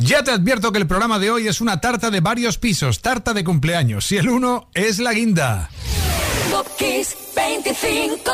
Ya te advierto que el programa de hoy es una tarta de varios pisos, tarta de cumpleaños, y el uno es la guinda. 25.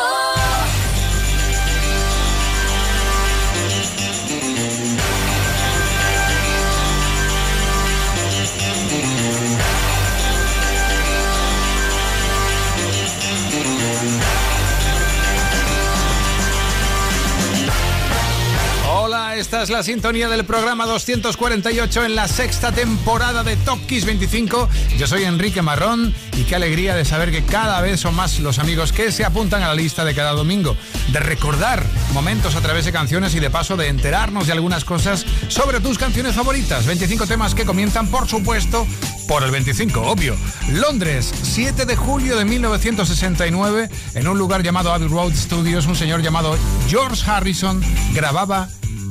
Esta es la sintonía del programa 248 en la sexta temporada de Top Kiss 25. Yo soy Enrique Marrón y qué alegría de saber que cada vez son más los amigos que se apuntan a la lista de cada domingo, de recordar momentos a través de canciones y de paso de enterarnos de algunas cosas sobre tus canciones favoritas. 25 temas que comienzan, por supuesto, por el 25, obvio. Londres, 7 de julio de 1969, en un lugar llamado Abbey Road Studios, un señor llamado George Harrison grababa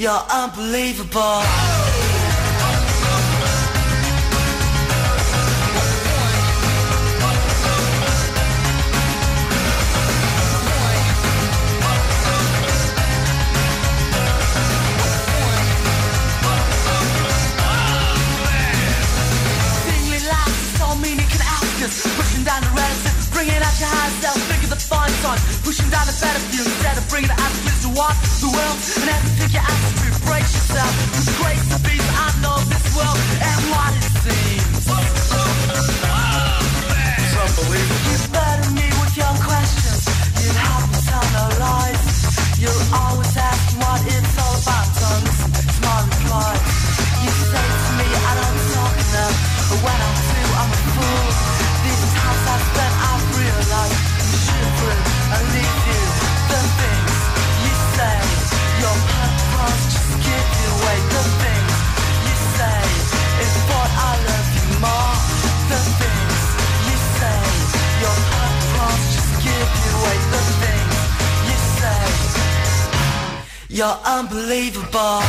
You're unbelievable. Pushing down the bringing out your high self, fine. Pushing down the battlefield instead of bringing the attitudes to walk the world pick your attitude, brace yourself. Cause grace to be, I know this world You're unbelievable.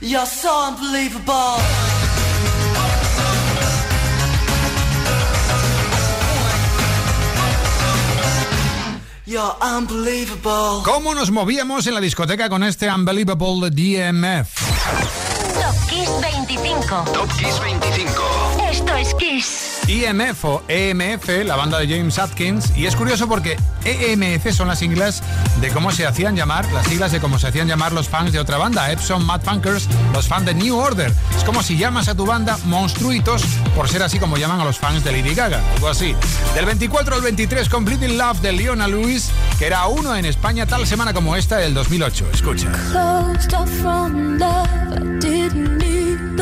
You're so unbelievable. You're unbelievable. ¿Cómo nos movíamos en la discoteca con este Unbelievable DMF? Top Kiss 25. Top Kiss 25. Esto es Kiss. IMF o EMF, la banda de James Atkins, y es curioso porque EMF son las siglas de cómo se hacían llamar, las siglas de cómo se hacían llamar los fans de otra banda, Epson Mad Funkers, los fans de New Order. Es como si llamas a tu banda monstruitos, por ser así como llaman a los fans de Lady Gaga, algo así. Del 24 al 23, Complete Love de Leona Lewis, que era uno en España tal semana como esta del 2008. Escucha.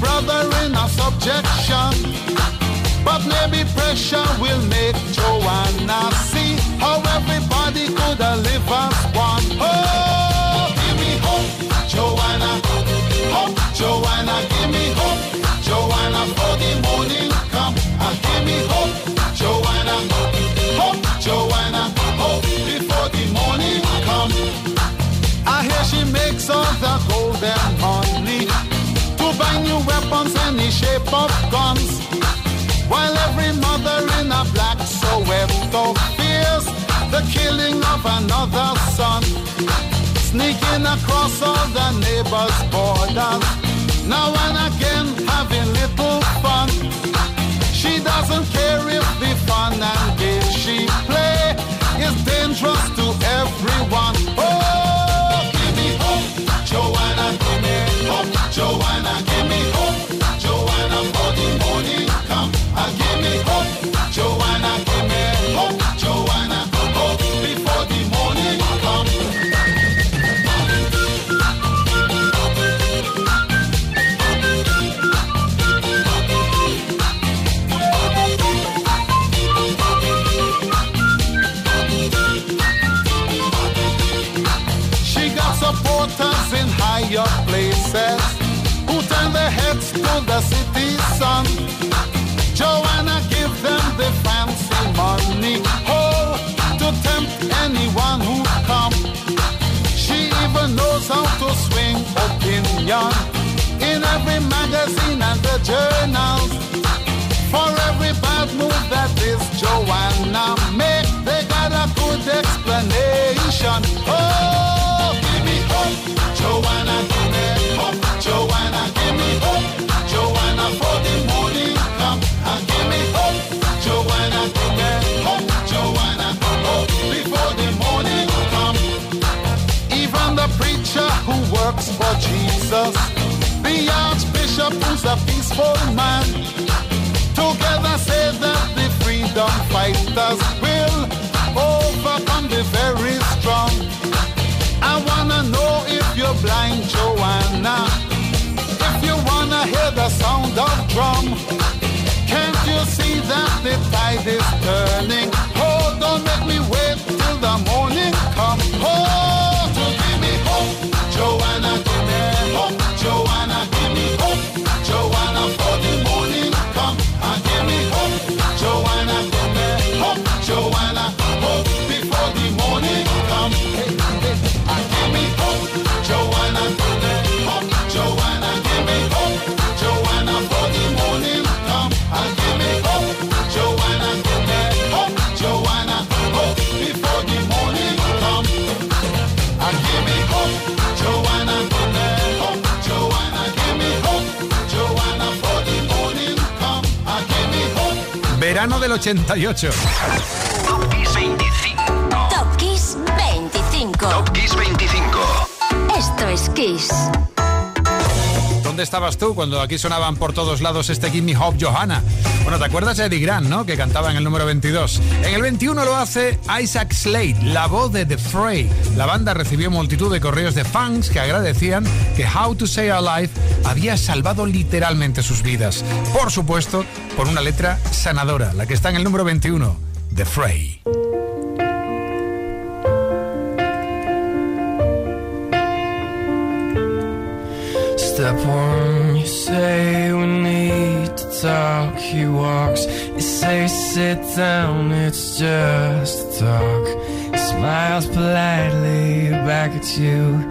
brother in a subjection. But maybe pressure will make Joanna see how everybody could live as one. Oh, give me hope, Joanna. Hope, Joanna, give me hope. Joanna, for the morning come. And give me hope, Joanna. Hope, Joanna. Hope before the morning come. I hear she makes all the shape of guns. While every mother in a black Soweto fears the killing of another son. Sneaking across all the neighbors' borders. Now and again having little fun. She doesn't care if the fun and games she play is dangerous to everyone. Oh, give me hope, Joanna, give me hope, Joanna, city sun. Joanna give them the fancy money, oh, to tempt anyone who come. She even knows how to swing opinion in every magazine and the journals. For every bad move that this Joanna Jesus, the archbishop who's a peaceful man. Together say that the freedom fighters will overcome the very strong. I wanna know if you're blind, Joanna. If you wanna hear the sound of drum, can't you see that the tide is turning? Del 88. Top Kiss 25. Top Kiss 25. Top Kiss 25. Esto es Kiss. ¿Dónde estabas tú cuando aquí sonaban por todos lados este Gimme Hope Johanna? Bueno, ¿te acuerdas de Eddie Grant, no? Que cantaba en el número 22. En el 21 lo hace Isaac Slade, la voz de The Fray. La banda recibió multitud de correos de fans que agradecían que How to Say Alive había salvado literalmente sus vidas. Por supuesto, por una letra sanadora, la que está en el número 21, The Fray. Step talk. He walks, you say sit down, it's just talk. He smiles politely back at you.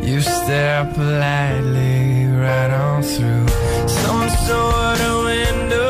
You stare politely right on through some sort of window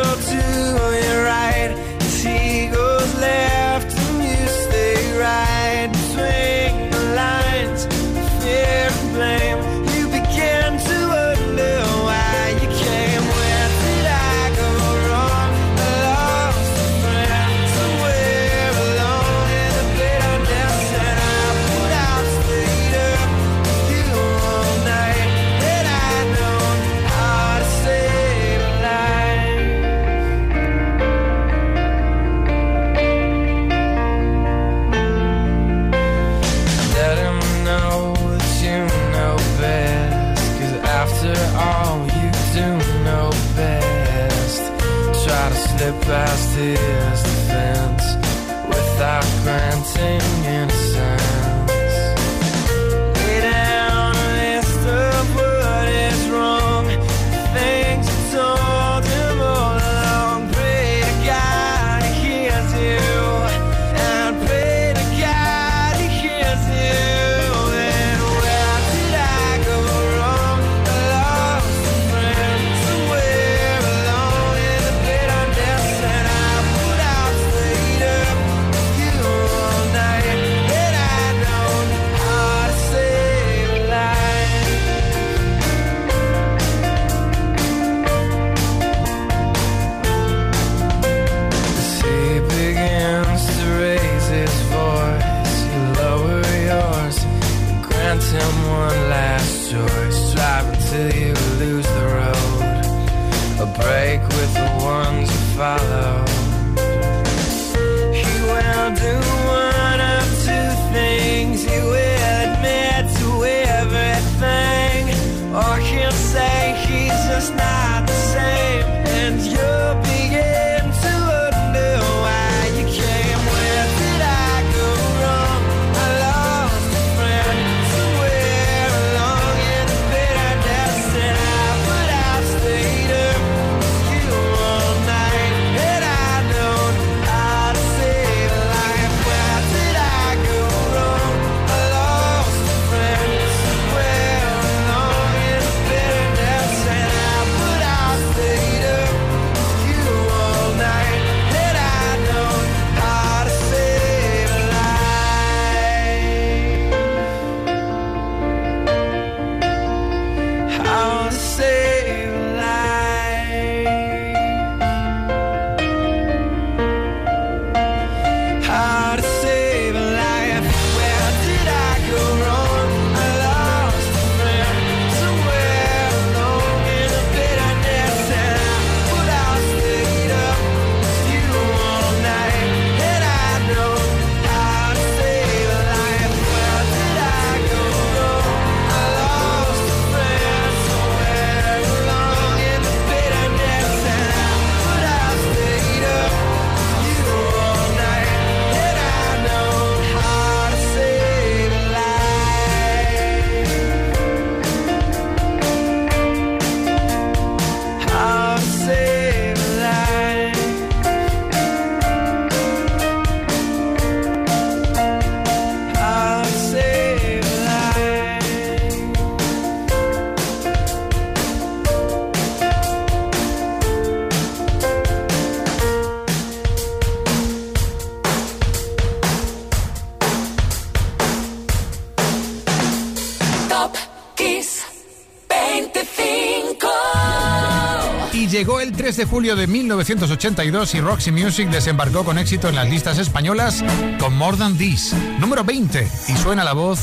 de julio de 1982 y Roxy Music desembarcó con éxito en las listas españolas con More Than This, número 20, y suena la voz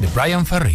de Brian Ferry.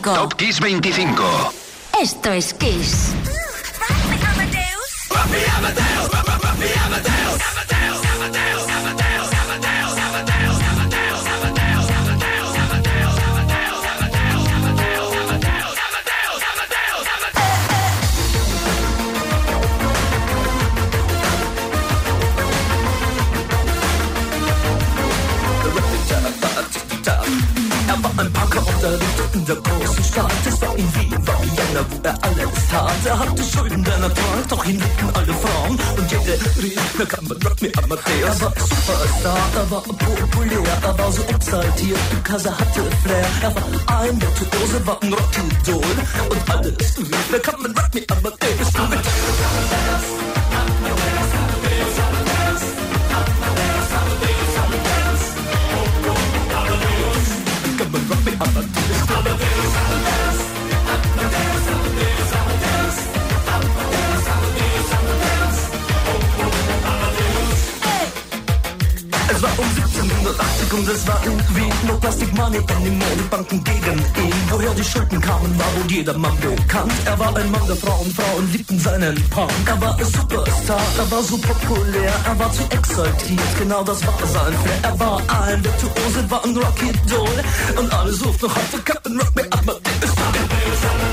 25. Top Kiss 25. Esto es Kiss. Amadeus. Der großen Stadt. Es war in Wien, war Vienna, wo er alles tat. Er hatte Schulden, denn er doch ihn liebten alle Frauen. Und jede rief, na kann man Rock me Amadeus. Er war Superstar, er war populär, er war so exaltiert, because er hatte Flair. Er war ein Virtuose, war ein Rockidol. Und alles rief, na kann man Rock me Amadeus. Du mit Come 1780 und es war in Wien No Plastic Money in den Modebanken gegen ihn. Woher die Schulden kamen, war wohl jedermann bekannt. Er war ein Mann der Frauen, Frauen liebten seinen Punk. Er war ein Superstar, er war so populär Er war zu exaltiert, genau das war sein Flair. Er war ein Virtuose, war ein Rocky-Doll Und alle suchten noch heute Captain Rock Me Amadeus Come on,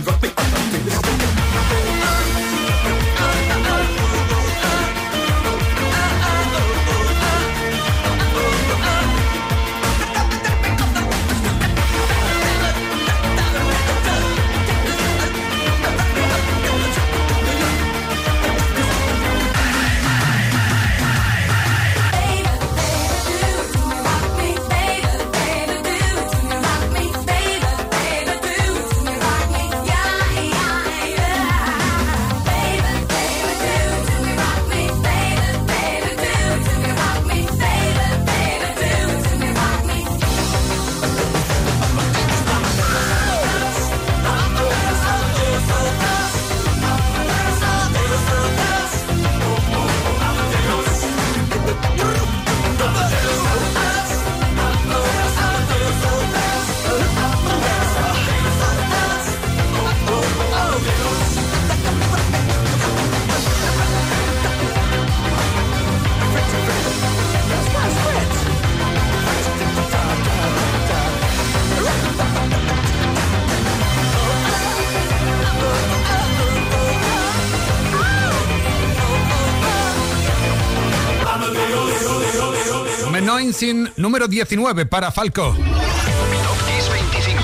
rock me Amadeus Menoinsin número 19 para Falco. Top Kiss 25.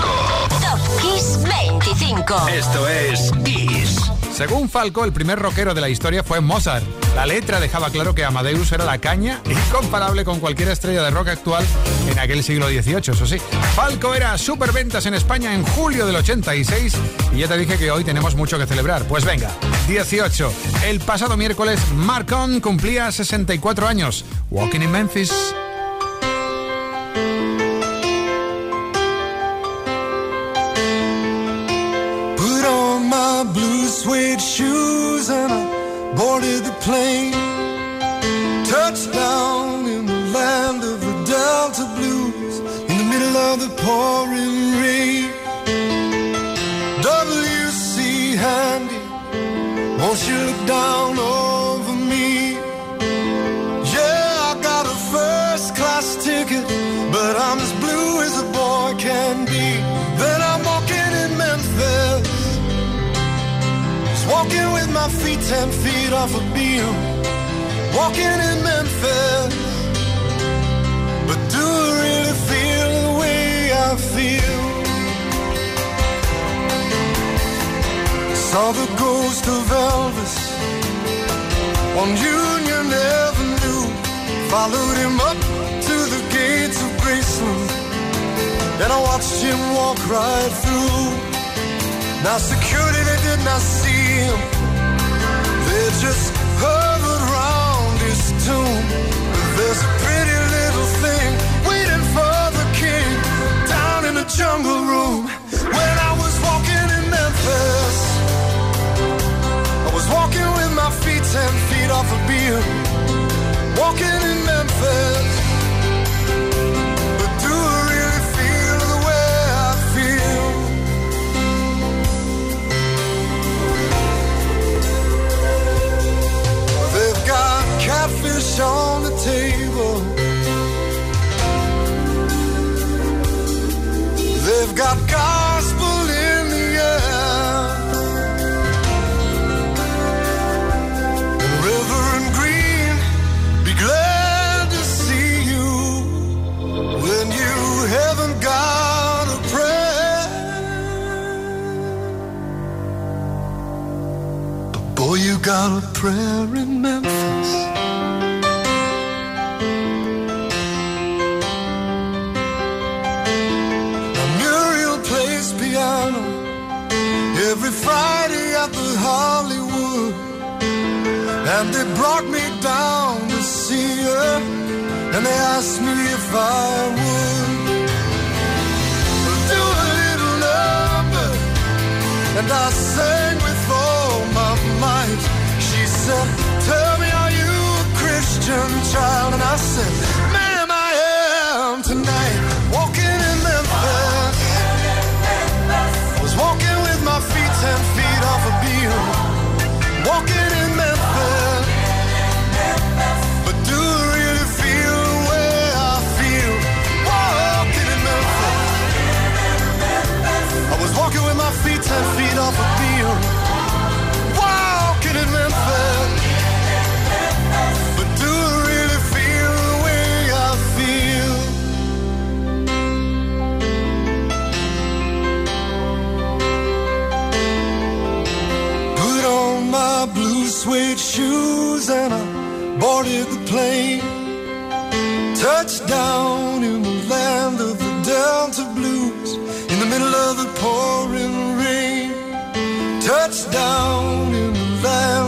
Top Kiss 25. Esto es Kiss. Según Falco, el primer rockero de la historia fue Mozart. La letra dejaba claro que Amadeus era la caña incomparable con cualquier estrella de rock actual en aquel siglo XVIII, eso sí. Falco era superventas en España en julio del 86 y ya te dije que hoy tenemos mucho que celebrar. Pues venga, 18. El pasado miércoles, Marcon cumplía 64 años. Walking in Memphis. Boarded the plane. touched down in the land of the Delta Blues in the middle of the pouring rain. W.C. Handy, won't you look down walking with my feet ten feet off a beam. Walking in Memphis. But do I really feel the way I feel? Saw the ghost of Elvis on Union Avenue. Followed him up to the gates of Graceland. Then I watched him walk right through. Now security, they did not see just his tomb. There's a pretty little thing waiting for the king down in the jungle room. When I was walking in Memphis, I was walking with my feet ten feet off. Walking in Memphis. Got a prayer in Memphis. Now Muriel plays piano every Friday at the Hollywood. And they brought me down to see her, and they asked me if I would do a little number. And I sang said, Tell me, are you a Christian child? And I said, Ma'am, I am tonight. Walking in Memphis. Was walking with my feet ten feet off a beam. Walking in Memphis. But do I really feel the way I feel? Walking in Memphis. I was walking with my feet ten feet off a beam. Plane. Touchdown in the land of the Delta Blues in the middle of the pouring rain. Touchdown in the land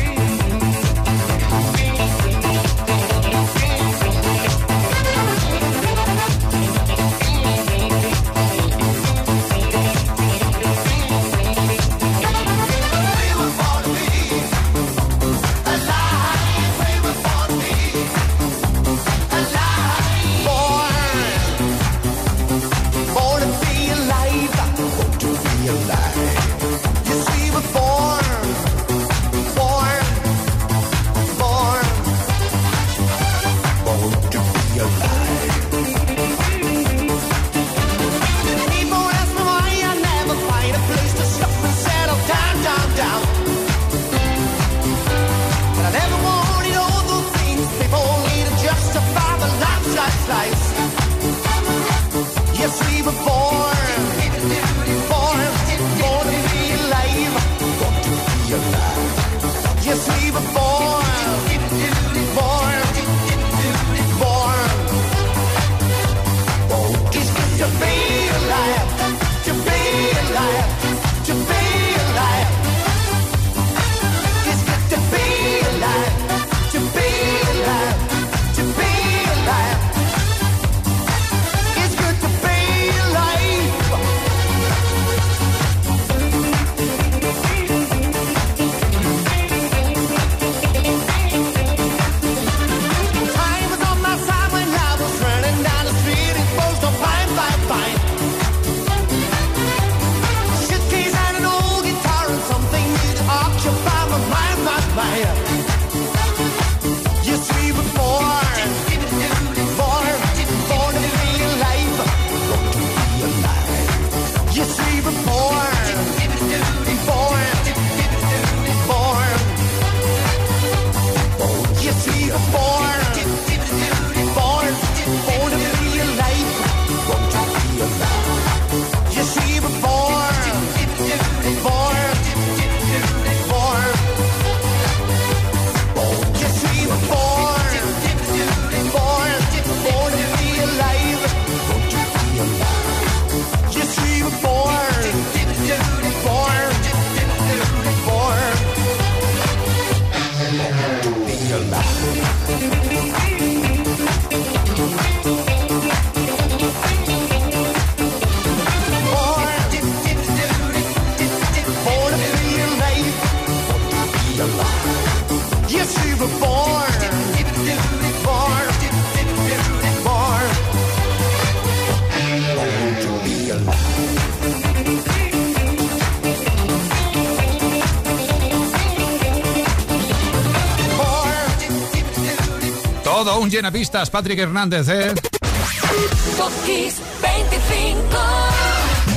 llena pistas, Patrick Hernández, ¿eh?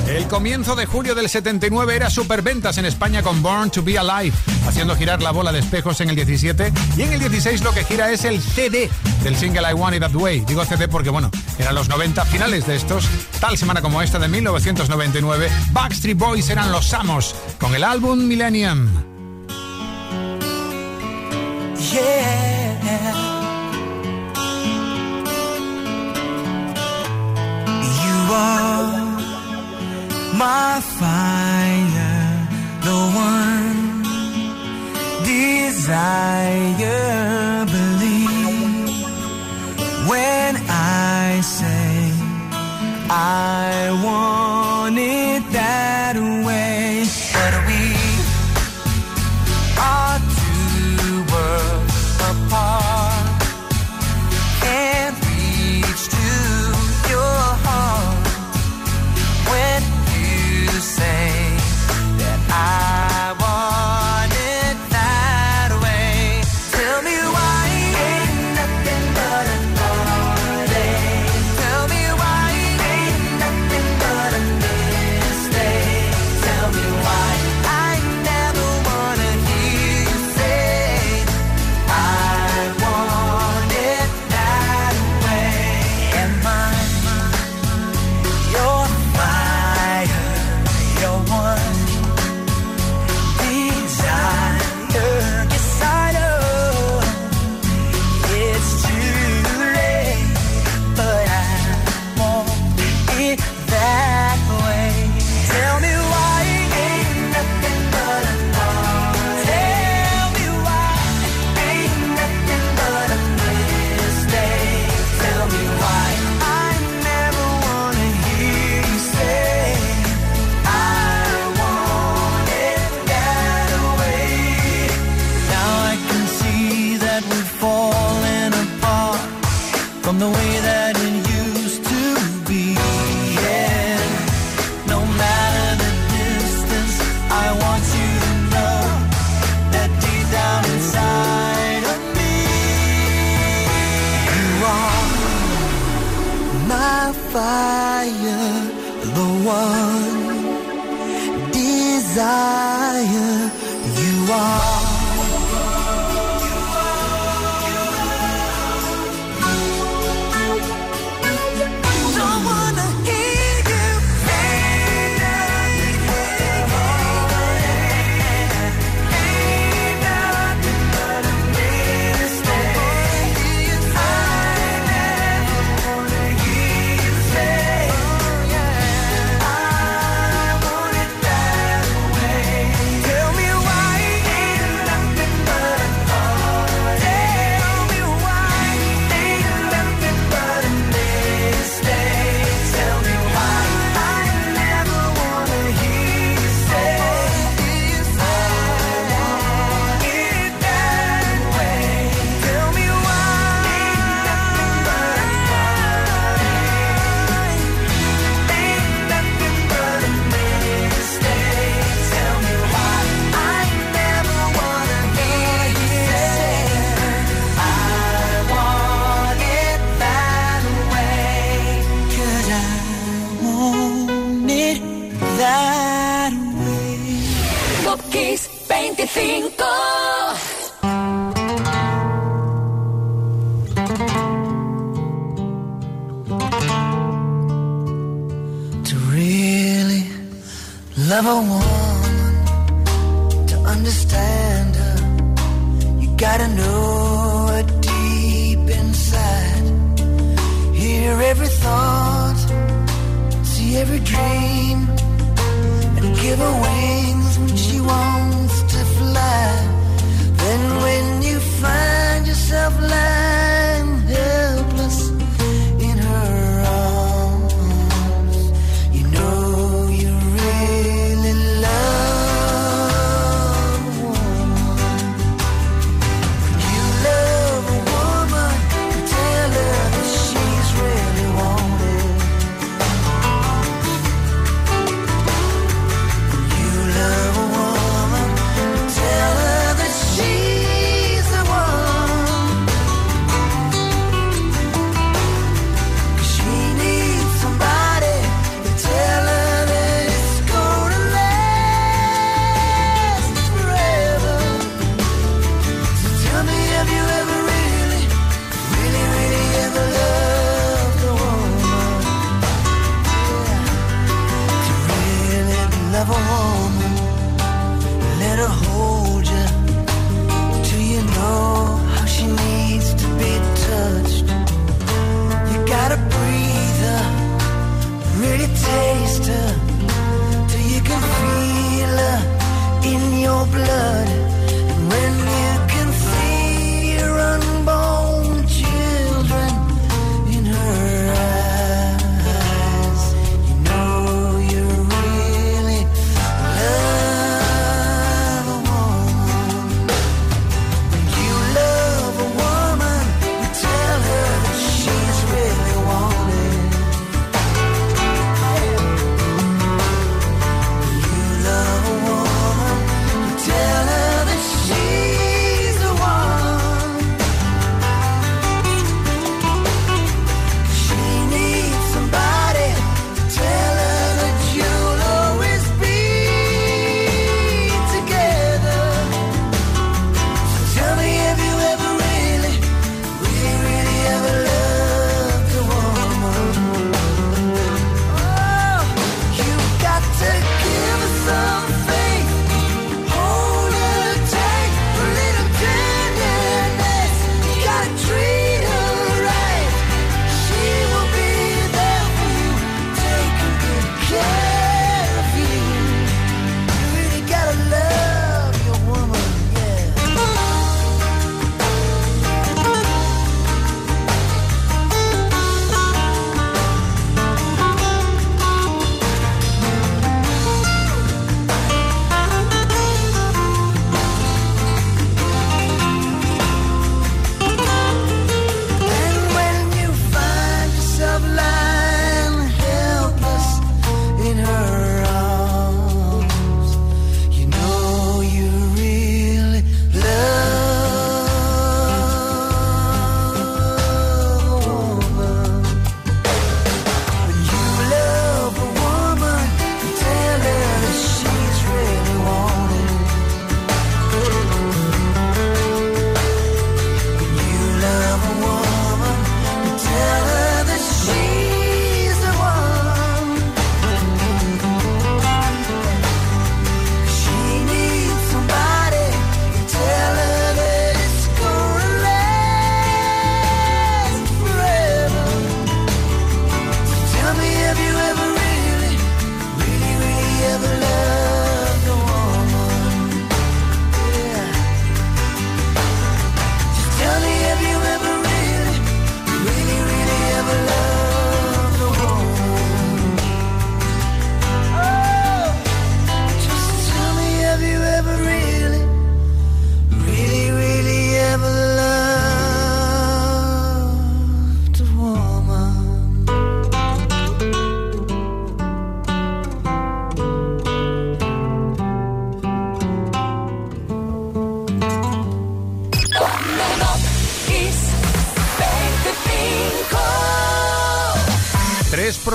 El comienzo de julio del 79 era superventas en España con Born to Be Alive, haciendo girar la bola de espejos en el 17 y en el 16 lo que gira es el CD del single I Want It That Way. Digo CD porque bueno, eran los 90 finales de estos, tal semana como esta de 1999, Backstreet Boys eran los amos con el álbum Millennium. above my fire, the one desire. Believe when I say I want.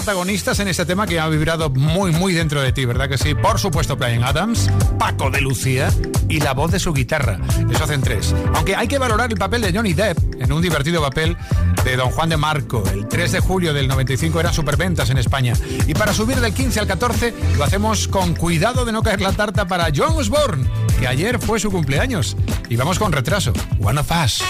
protagonistas en este tema que ha vibrado muy, muy dentro de ti, ¿verdad que sí? Por supuesto, Brian Adams, Paco de Lucía y la voz de su guitarra. Eso hacen tres. Aunque hay que valorar el papel de Johnny Depp en un divertido papel de Don Juan de Marco. El 3 de julio del 95 eran superventas en España. Y para subir del 15 al 14 lo hacemos con cuidado de no caer la tarta para John Osborne, que ayer fue su cumpleaños. Y vamos con retraso. One of Us.